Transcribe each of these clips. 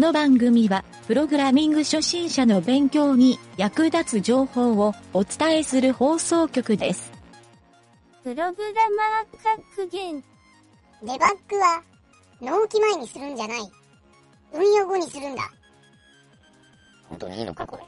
の番組は、プログラミング初心者の勉強に役立つ情報をお伝えする放送局です。プログラマー格言。デバッグは、納期前にするんじゃない。運用後にするんだ。本当にいいのかこれ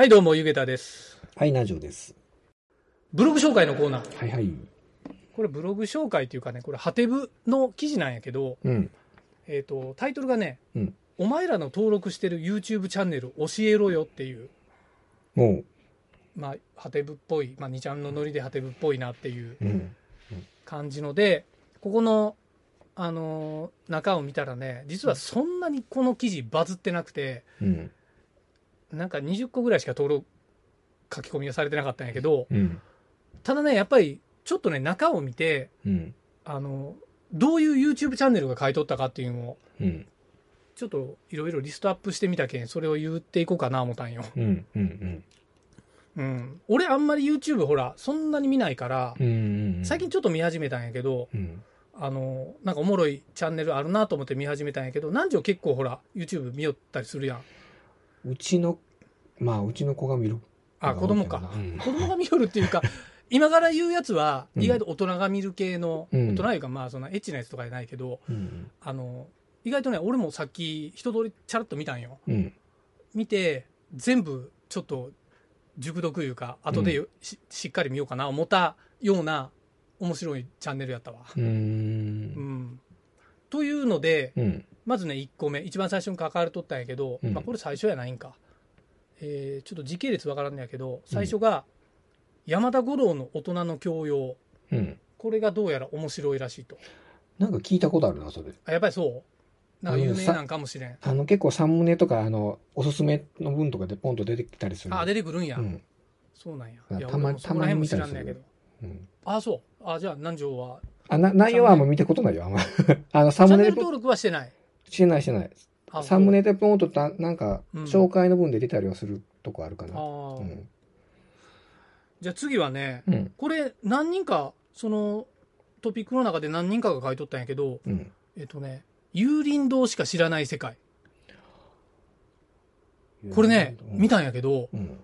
はい、どうも、ゆげたです。はい、ナジョです。ブログ紹介のコーナー。はいはい。これブログ紹介というかね、これハテブの記事なんやけど、うん。えっ、と、タイトルがね、うんお前らの登録してる YouTube チャンネル教えろよっていう、もう、まあ、ハテブっぽい、まあ、2ちゃんのノリでハテブっぽいなっていううん。感じので、ここの、あのー中を見たらね、実はそんなにこの記事バズってなくて、うん。なんか20個ぐらいしか登録、書き込みがされてなかったんやけど、うん。ただね、やっぱりちょっとね、中を見て、うん。あの、どういう YouTube チャンネルが買い取ったかっていうのを、うん。ちょっといろいろリストアップしてみたけん、それを言っていこうかな思ったんよ。うん。うん。うん。俺あんまり YouTube ほら、そんなに見ないから、うん。うん。最近ちょっと見始めたんやけど、うん。あの、なんかおもろいチャンネルあるなと思って見始めたんやけど、南條結構ほら、YouTube 見よったりするやん。うちの、まあ、うちの子が見る。あ、子供か。うん子供が見よるっていうか、今から言うやつは、うん意外と大人が見る系の、うん大人いうかまあ、そんなエッチなやつとかじゃないけど、うん。あの、意外とね、俺もさっき一通りチャラッと見たんよ。うん。見て全部ちょっと熟読いうか後でよししっかり見ようかな思ったような面白いチャンネルやったわ。う。うんん、というのでうん。まずね1個目一番最初に関われとったんやけど、うんまあ、これ最初やないんか、えーちょっと時系列わからんのやけど最初が山田五郎の大人の教養うん。これがどうやら面白いらしいとなんか聞いたことあるな、それ。あやっぱりそう？なんか有名なんかもしれんあの、結構サムネとか、あの、おすすめの文とかでポンと出てきたりする。あ出てくるんや、うん。そうなんやあいやたまたまに見たりするらんねやけどうん。あそうあじゃあ南條はあ、な、内容はあんま見たことないよ、あんま。あの、サムネル登録はしてない？してないしてない。あサムネでポンとた、なんか、うん紹介の文で出たりはするとこあるかな。うん。じゃあ次はね、うん。これ何人か、そのトピックの中で何人かが書いとったんやけど、うん。えっとね、有林堂しか知らない世界。これね、見たんやけど、うん。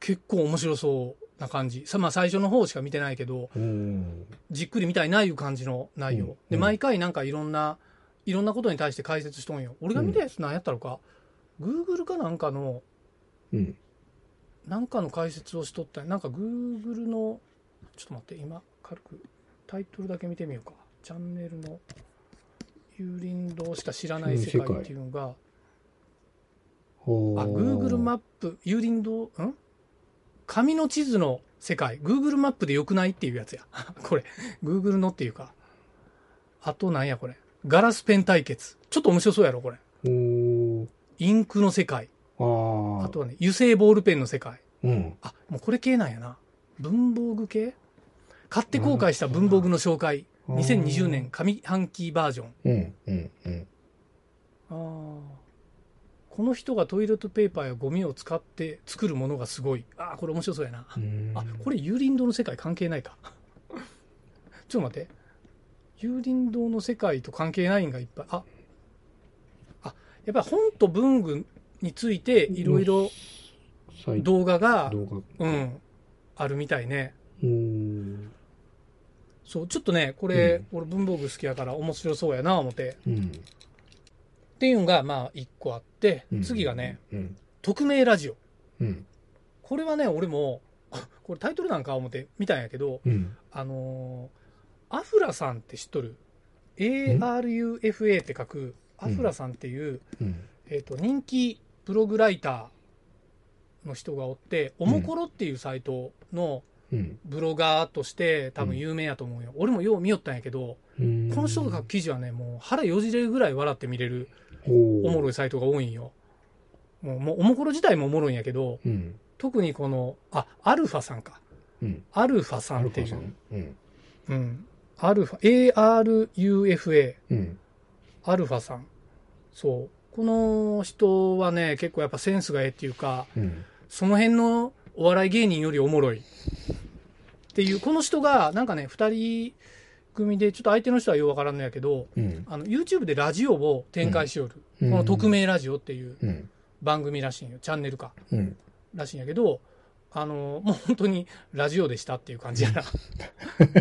結構面白そうな感じ。さまあ最初の方しか見てないけど、うん。じっくり見たいないう感じの内容。うんで、毎回なんかいろんな、いろんなことに対して解説しとんよ。俺が見たやつ何やったのか、Google かなんかの、うん。なんかの解説をしとったなんか Google のちょっと待って今軽くタイトルだけ見てみようかチャンネルの有林堂しか知らない世界っていうのがほあ Google マップ有林堂？ん？紙の地図の世界 Google マップでよくないっていうやつや これ Google のっていうかあとなんやこれガラスペン対決ちょっと面白そうやろこれほインクの世界ー。ああ。あとはね油性ボールペンの世界うん。あ、もうこれ系なんやな。文房具系？買って後悔した文房具の紹介。うん2020年上半期バージョン。うん。うん。うん。あーこの人がトイレットペーパーやゴミを使って作るものがすごい。あーこれ面白そうやな。うんあ、これ有林堂の世界関係ないか。ちょっと待って。有林堂の世界と関係ないんがいっぱい。あ、あ、やっぱり本と文具についていろいろ動画が。うん、あるみたいね。うん。そう、ちょっとね、これ、俺文房具好きやから面白そうやな、思って。うん。っていうのが、まあ、一個あって、うん次がね、。うん。匿名ラジオ。うん。これはね、俺も、これタイトルなんか思って見たんやけど、うん。あのーアフラさんって知っとる ?ARUFA って書く、アフラさんっていう、うん。えっ、と、人気ブログライターの人がおって、おもころっていうサイトのうん。ブロガーとして多分有名やと思うよ。俺もよう見よったんやけど、うん。この人が書く記事はね、もう腹よじれるぐらい笑って見れるおおもろいサイトが多いんよ。もう、もうおもころ自体もおもろいんやけど、うん。特にこの、あ、アルファさんか。うん。アルファさアんっていう、ルファさん。うん。うん。アルファ、ARUFA、うん。アルファさん。そう。この人はね、結構やっぱセンスがええっていうか、うん。その辺のお笑い芸人よりおもろい。っていう、この人が、なんかね、二人組で、ちょっと相手の人はようわからんのやけど、うん。あの、YouTube でラジオを展開しよる。うんこの匿名ラジオっていううん。番組らしいんよ。チャンネルか。うん。らしいんやけど、あの、もう本当にラジオでしたっていう感じやな。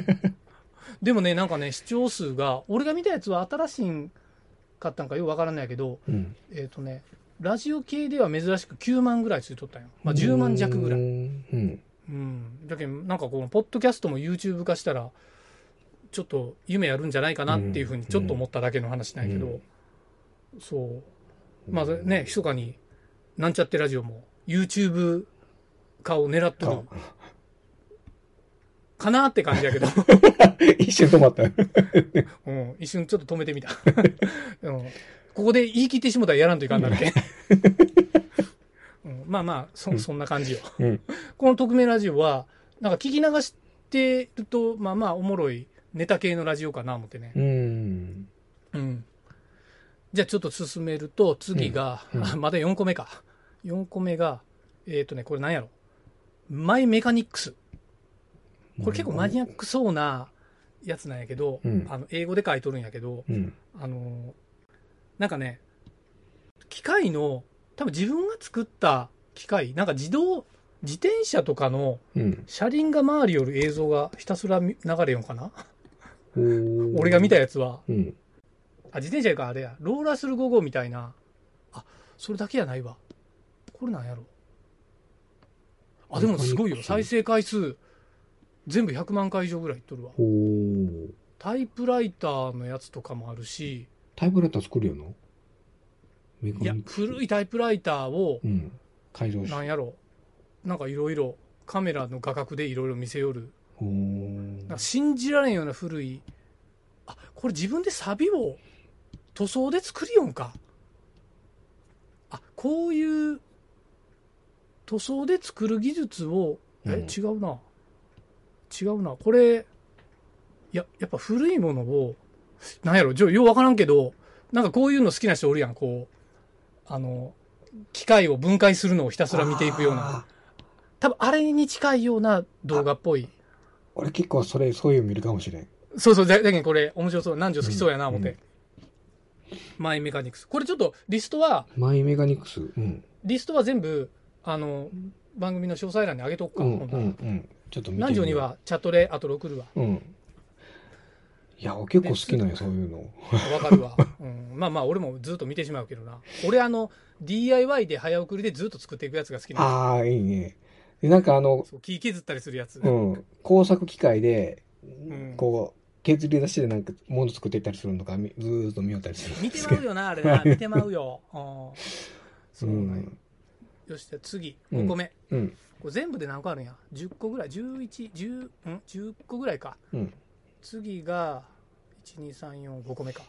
でもね、なんかね、視聴数が、俺が見たやつは新しいんかったんかよくわからんないけど、うん。えっ、とね、ラジオ系では珍しく9万ぐらいついとったんよ。まあ10万弱ぐらい。うん。うん。だけど、なんかこの、ポッドキャストも YouTube 化したら、ちょっと夢やるんじゃないかなっていうふうにちょっと思っただけの話なんやけど、そう。まあね、密かに、なんちゃってラジオも YouTube 化を狙っとるかなって感じやけど、一瞬止まった。うん、一瞬ちょっと止めてみた。うん、ここで言い切ってしもたらやらんといかんなるけん。うん、まあまあそ、そんな感じよ。うん。この匿名ラジオは、なんか聞き流してると、まあまあおもろいネタ系のラジオかな思ってね。うん。うん。じゃあちょっと進めると、次が、うんうんあ まだ4個目か。4個目が、えっ、とね、これ何やろ。マイメカニックス。これ結構マニアックそうなやつなんやけど、うんあの英語で書いとるんやけど、うん。あのなんかね、機械の、多分自分が作った機械、なんか自動、自転車とかのうん。車輪が回りよる映像がひたすら見流れよんかな？俺俺が見たやつは。うん。あ、自転車かあれや。ローラーする5号みたいな。あ、それだけやないわ。これなんやろ。あ、でもすごいよ。再生回数、全部100万回以上ぐらいいっとるわ。タイプライターのやつとかもあるし、タイプライター作るよな？メいや古いタイプライターをう、ん。改造しなんやろ。なんかいろいろ、カメラの画角でいろいろ見せよる。なんか信じられんような古い、あ、これ自分でサビを塗装で作りよんか。あ、こういう塗装で作る技術を、え、うん違うな。違うな。これ、いや、やっぱ古いものを、なんやろ、じゃあようわからんけど、なんかこういうの好きな人おるやん、こう、あの、機械を分解するのをひたすら見ていくような。多分あれに近いような動画っぽい。俺結構それ、そういうの見るかもしれん。そうそう、だだけどこれ面白そう。南條好きそうやな、思って。うんマイメカニクス。これちょっとリストは、マイメカニクス？うん。リストは全部、あの、番組の詳細欄に上げとくか、うん、ほんうん、うん。ちょっと見てみよう南條にはチャットで後で送るわ。うん。いや、俺結構好きなんや、そういうの。わかるわ。うん、まあまあ、俺もずっと見てしまうけどな。俺あの、DIY で早送りでずっと作っていくやつが好きなの。ああ、いいね。で、なんかあの、木削ったりするやつ。うん、工作機械で、んこう、削り出してなんか物作っていったりするのとか、みずーっと見よったりするん見。てまうよな、あれな。見てまうよ。うんそううなんよし、じゃあ次、うん5個目。うん。これ全部で何個あるんや ?10 個ぐらい ?11、10、ん ?10 個ぐらいか。うん。次が、1、2、3、4、5個目か。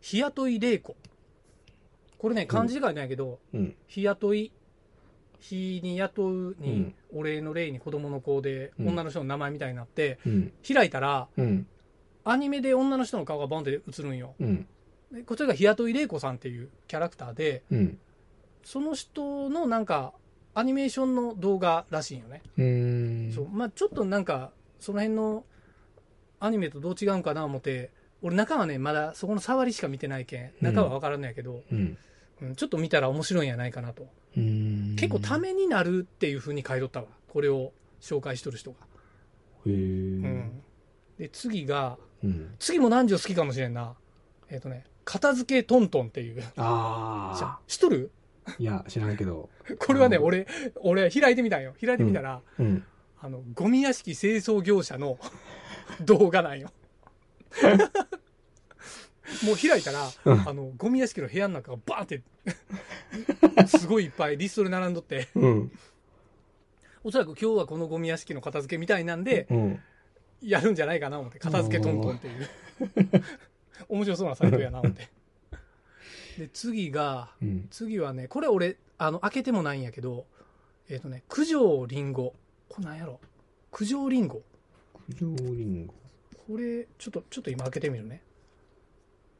日雇い玲子。これね、漢字で書いてないけど、うん。日雇い、日に雇うにうん、お礼の礼に子供の子で、うん女の人の名前みたいになって、うん。開いたら、うん。アニメで女の人の顔がボンって映るんよ。こちらが日雇い玲子さんっていうキャラクターで、うん。その人のなんか、アニメーションの動画らしいんよね。そうまあ、ちょっとなんかその辺のアニメとどう違うんかな思って俺中はねまだそこの触りしか見てないけん中は分からんのやけど、うん。うんちょっと見たら面白いんやないかなとうーん。結構ためになるっていう風に書いとったわこれを紹介しとる人が、へえ。うんで次がうん。次も南條好きかもしれんなえっ、とね片付けトントンっていうあ知っとる？あ。いや、知らんけど。これはねうん俺俺開いてみたんよ開いてみたら、うん。あの、ゴミ屋敷清掃業者の 動画なんよ。もう開いたら、うんあの、ゴミ屋敷の部屋の中がバーンって、すごいいっぱいリストで並んどって、うん。おそらく今日はこのゴミ屋敷の片付けみたいなんで、うん。やるんじゃないかな思って、片付けトントンっていう。面白そうなサイトやな思って。で、次が、うん。次はね、これ俺、あの、開けてもないんやけど、えっ、とね、九条りんご。これなんやろ？九条りんご。九条リンゴ。これ、ちょっと、ちょっと今開けてみるね。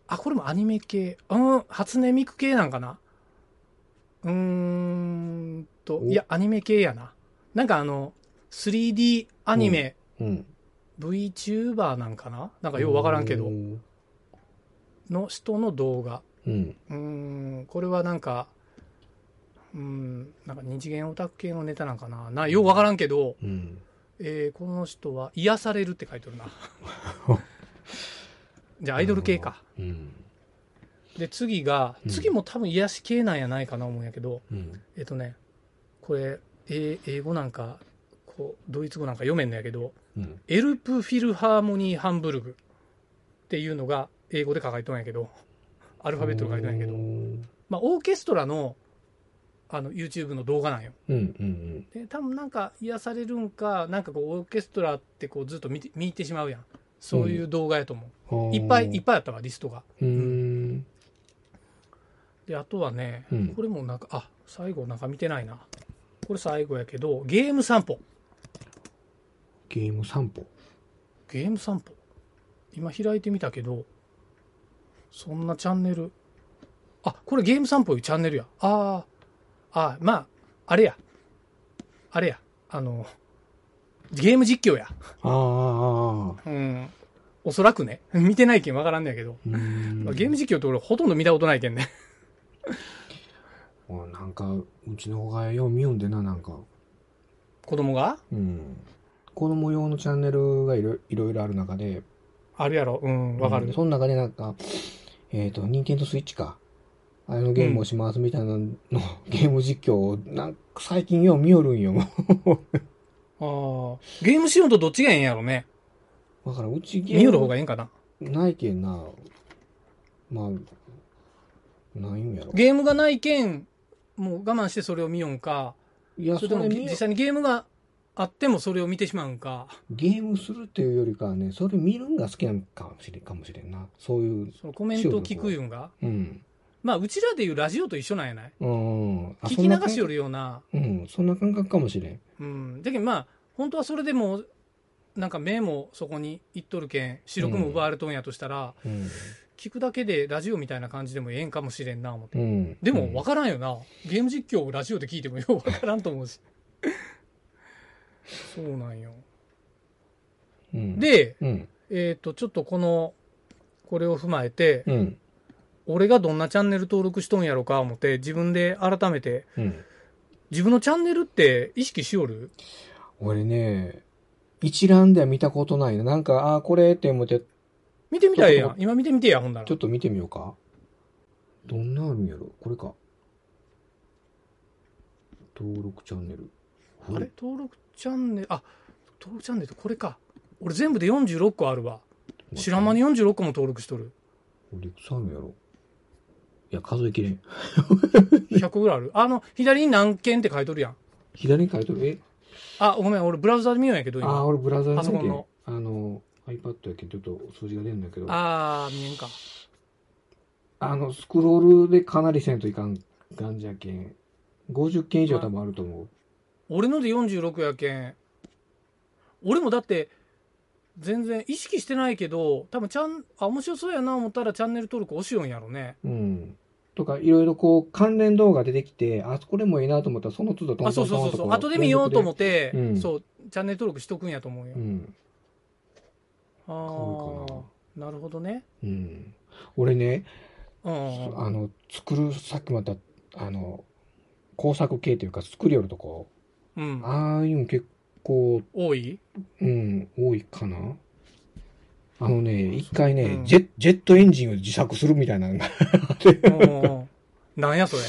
あ、これもアニメ系。うん、初音ミク系なんかな？うーんと、おいや、アニメ系やな。なんかあの、3D アニメ、うん。VTuber なんかな？なんかようわからんけどう、ん。の人の動画。うん。うーん、これはなんか、うーん、なんか二次元オタク系のネタなんかな？な、ようわからんけど、うん。えーこの人は癒されるって書いてるな。じゃあアイドル系か。うん。で、次が、うん次も多分癒し系なんやないかな思うんやけど、うん。えっ、とね、これ、え英語なんか、こう、ドイツ語なんか読めんのやけど、うん。エルプフィルハーモニーハンブルグっていうのが英語で書かれとんやけど、アルファベットで書いてんやけど、まあ、オーケストラの、あの、YouTube の動画なんよ。うん。うん。で、多分なんか癒されるんか、なんかこう、オーケストラってこう、ずっと見て、見てしまうやん。そういう動画やと思う。うん。いっぱいいっぱぱいあったわ、リストが。い。うん。で、あとはね、うんこれもなんか、あ、最後なんか見てないな。これ最後やけど、ゲーム散歩。ゲーム散歩？ゲーム散歩。今開いてみたけど、そんなチャンネル。あ、これゲーム散歩いうチャンネルや。ああ、あまあ、あれや。あれや。あの、ゲーム実況や。ああ、ああ。うん。おそらくね。見てないけんわからんねやけど。ゲーム実況って俺ほとんど見たことないけんね。おなんか、うちの子がよう見よんでな、なんか。子供が？うん。子供用のチャンネルがいろいろある中で、あるやろ。うん、わかる。うんその中でなんか、えっ、と、ニンテンドスイッチか。あのゲームをしますみたいなの、ゲーム実況を、なんか最近よう見よるんよ。ああ。ゲームしようとどっちがええんやろね。だからうちゲーム見よる方がええんかな。ないけんな。まあ、ないんやろ。ゲームがないけん、もう我慢してそれを見よんか。いや、それとも実際にゲームがあってもそれを見てしまうんか。ゲームするっていうよりかはね、それ見るんが好きなのかもしれん、かもしれんな。そういう、そのコメントを聞くいうんが。うん。まあ、うちらでいうラジオと一緒なんやない？うん。あ聞き流しよるような。そんな感覚うん、そんな感覚かもしれん。うん。だけどまあ、本当はそれでも、なんか目もそこに行っとるけん、視力も奪われとんやとしたら、うん。聞くだけでラジオみたいな感じでもええんかもしれんな、思って。うん。でも分からんよな。ゲーム実況をラジオで聞いてもよう分からんと思うし。そうなんよ。うん、で、うん。えっ、と、ちょっとこの、これを踏まえて、うん。俺がどんなチャンネル登録しとんやろか思って、自分で改めて、うん。自分のチャンネルって意識しよる？俺ね、一覧では見たことないな。なんか、ああ、これって思って、見てみたらええやん。今見てみてや、ほんならちょ。っと見てみようか。どんなあるんやろ？これか。登録チャンネル。あれ？登録チャンネル、あ、登録チャンネルってこれか。俺全部で46個あるわ。知らん間に46個も登録しとる。これいくつあるんやろ？いや、数えきれん。100個ぐらいある？あの、左に何件って書いとるやん。左に書いてる？え？あ、ごめん、俺ブラウザで見ようんやけど、あ。俺ブラウザーだけパソコンのあの、iPad やけん、ちょっと数字が出るんだけど。あー、見えんか。あの、スクロールでかなりせんといかん感じやけん。50件以上多分あると思う。俺ので46やけん。俺もだって、全然意識してないけど、多分ちゃん、あ、面白そうやな思ったらチャンネル登録押しよんやろね。うん。とか、いろいろこう、関連動画出てきて、あ、これもいいなと思ったら、その都度トンあ、そうトントンとそうそうそう。後で見ようと思って、うんそう、チャンネル登録しとくんやと思うよ。うん。ああ、なるほどね。うん。俺ね、うん。あの、作る、さっきまた、あの、工作系というか、作りよるとこ、うん。ああいうの結構、多い？うん、多いかな。あのね、一回ね、うん。ジェジェットエンジンを自作するみたいな。のが、いうんうんうんなんやそれ？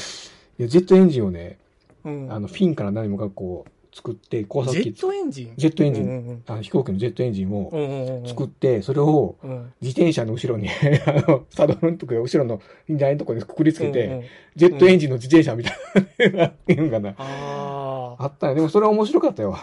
や、ジェットエンジンをね、うん。あの、フィンから何もかこう、作って、工作機ジェッ、トエンジン？ジェットエンジン。うんうんあの飛行機のジェットエンジンをうんうんうんうん。作って、それをうん。自転車の後ろに、あの、サドルのとこ後ろの台のとこにくくりつけて、うんうんジェットエンジンの自転車みたいな、っていうのかな。あったね。でもそれは面白かったよ。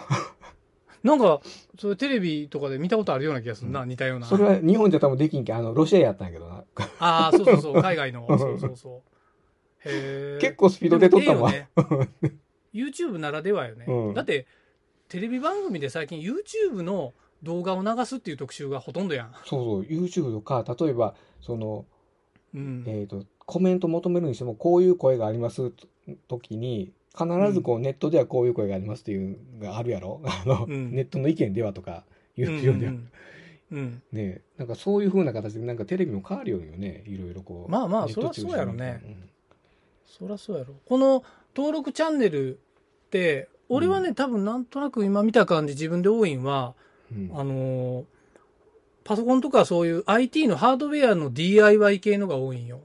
なんか、それテレビとかで見たことあるような気がするな、似たような。それは日本じゃ多分できんけん、あの、ロシアやったんやけどな。ああ、そうそうそう、海外の。そうそうそう。へえ。結構スピードで撮ったもん。でもええよね YouTube ならではよね。うんだって、テレビ番組で最近 YouTube の動画を流すっていう特集がほとんどやん。そうそう、YouTube とか、例えば、その、うん。えっ、と、コメント求めるにしても、こういう声がありますときに、必ずこう、ネットではこういう声がありますっていうのがあるやろ？あの、うん。ネットの意見ではとか言うてるんだよ。うん。うん。ねなんかそういう風な形で、なんかテレビも変わるよね、いろいろこう。まあまあそりゃそうやろね。うん。そりゃそうやろ。この登録チャンネルって、俺はね、多分なんとなく今見た感じ自分で多いんは、うん。あのーパソコンとかそういう IT のハードウェアの DIY 系のが多いんよ。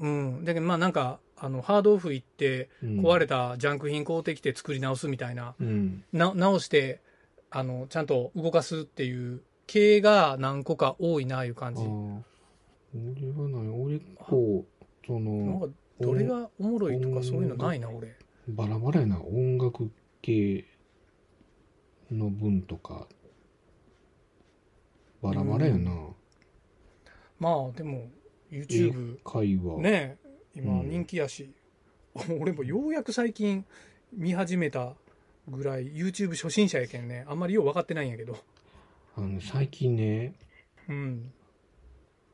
うん。だけどまあなんか、あの、ハードオフ行って、うん。壊れたジャンク品買うてきて作り直すみたいな、うん。な直して、あの、ちゃんと動かすっていう系が何個か多いな、いう感じ。俺はない、俺こう、そなんの、か、どれがおもろいとかそういうのないな、俺。バラバラやな、音楽系の分とか、バラバラやな、まあ、でも、YouTube、会話。ね今うん人気やし、俺もようやく最近見始めたぐらい YouTube 初心者やけんねあんまりよう分かってないんやけどあの、最近ね、うん。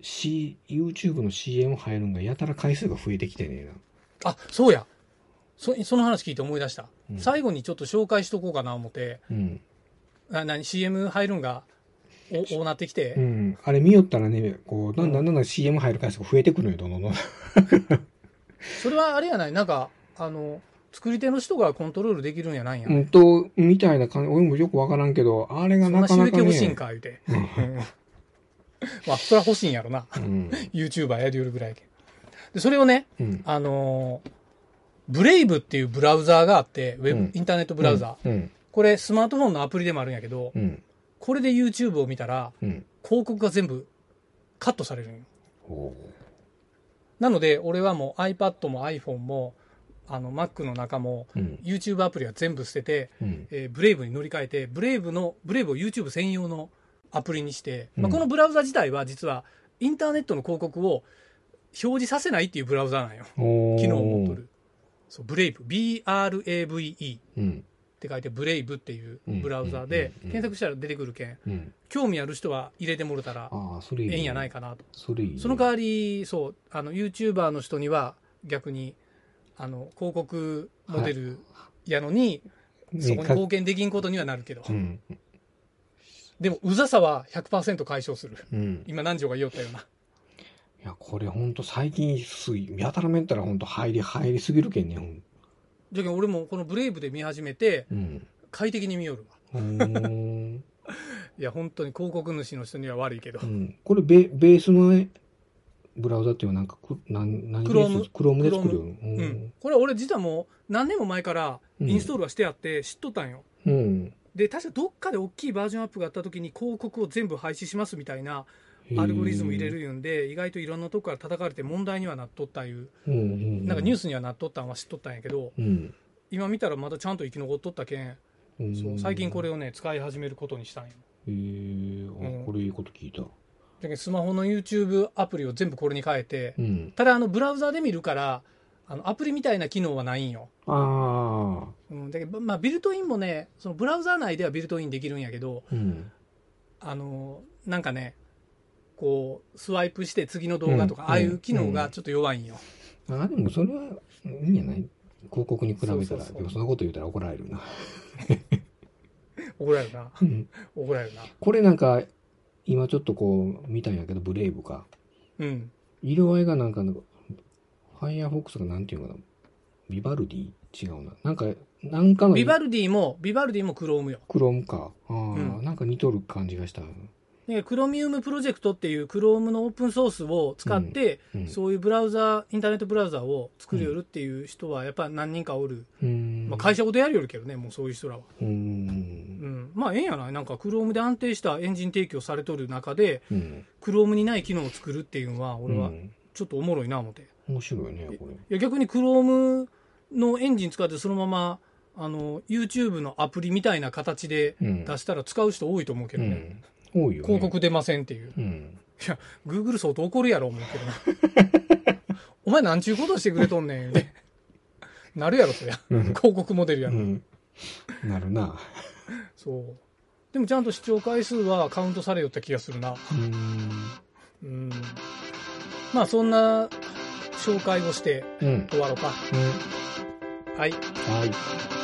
C、YouTube の CM 入るんがやたら回数が増えてきてねえな。あ、そうや。そその話聞いて思い出した。うん最後にちょっと紹介しとこうかな思って、うん。あ何？CM 入るんが、お、おなってきて、うん。あれ見よったらね、こう、だんだんだんだん CM 入る回数が増えてくるのよ、どんどんどん。それはあれやない？なんか、あの、作り手の人がコントロールできるんやないんや。うんと、みたいな感じ、俺もよくわからんけど、あれがなかなかね。益欲しいんか、言うて。うん まあ、それは欲しいんやろな。うん。YouTuber やりよるぐらい。で、それをね、うん。あのーブレイブっていうブラウザーがあって、ウェブ、うんインターネットブラウザー、うん。これスマートフォンのアプリでもあるんやけど、うん。これで YouTube を見たら、うん。広告が全部カットされるんよなので、俺はもう iPad も iPhone も、あの Mac の中も、うん。YouTube アプリは全部捨てて、うん。えーブレイブに乗り換えて、ブレイブの、ブレイブを YouTube 専用のアプリにして、まあ、うんこのブラウザ自体は実はインターネットの広告を表示させないっていうブラウザなんよ。機能を持っとる。そう、ブレイブ。B-R-A-V-E うん。って書いて、ブレイブっていううんブラウザで検索したら出てくるけん、うん。興味ある人は入れてもらったらええんやないかなと。その代わり、そう、あの、YouTuber の人には逆に、あの、広告モデルやのに、ねそこに貢献できんことにはなるけど、うん。でも、うざさは100%解消する。うん。今、南條が言おったような。いや、これほんと最近すい、やたらめったらほんと入り、入りすぎるけんね、ほん。じゃけん俺もこのブレイブで見始めて、うん。快適に見よるわ。いや、本当に広告主の人には悪いけどう。ん。これベ、ベースのね、ブラウザっていうのはなんか、くなん、何ベース Chrome クロームで作るよ。ううん。これ俺実はもう何年も前からインストールはしてあって知っとったんよ。うん。で、確かどっかで大きいバージョンアップがあった時に広告を全部廃止しますみたいなアルゴリズム入れるいうんで、意外といろんなとこから叩かれて問題にはなっとったいう、うんうん。なんかニュースにはなっとったんは知っとったんやけど、うん。今見たらまだちゃんと生き残っとったけん、うん。そう最近これをね、使い始めることにしたんよ。へえこれいいこと聞いた。だスマホの YouTube アプリを全部これに変えてう、ん。ただあのブラウザで見るから、あのアプリみたいな機能はないんよ。ああ。うん、だけど、まあ、ビルトインもね、そのブラウザ内ではビルトインできるんやけど、うん。あの、なんかね、こう、スワイプして次の動画とか、うんああいう機能がちょっと弱いんよ。あ、でもそれはいいんじゃない？広告に比べたら。でもそんなこと言うたら怒られるな。怒られるな。うん怒られるな。これなんか、今ちょっとこう見たんやけど、ブレイブか。うん。色合いがなんか、ファイアフォックスがなんていうのかな？ビバルディ？違うな。なんか、なんかの、ビバルディも、ビバルディもクロームよ。クロームか。ああ、うんなんか似とる感じがした。で、クロミウムプロジェクトっていうクロームのオープンソースを使って、うんそういうブラウザ、インターネットブラウザを作るよるっていう人はやっぱ何人かおる。まあ、会社ごとやるよるけどね、もうそういう人らは。うんん。まあ、ええんやないなんか、クロームで安定したエンジン提供されとる中で、うん。クロームにない機能を作るっていうのは、俺はうんちょっとおもろいな思って。い面白いね、これ。や、逆にクロームのエンジン使ってそのまま、あの、YouTube のアプリみたいな形でうん出したら使う人多いと思うけどね。うん。多いよね。広告出ませんっていう。うん。いや、Google 相当怒るやろ、思うけどな。お前なんちゅうことしてくれとんねん、って。なるやろ、そりゃ。うん広告モデルやろ。うん。なるな。そう。でもちゃんと視聴回数はカウントされよった気がするな。うーん。うん。まあそんな紹介をしてうん。終わろうか。うん。はい。はい。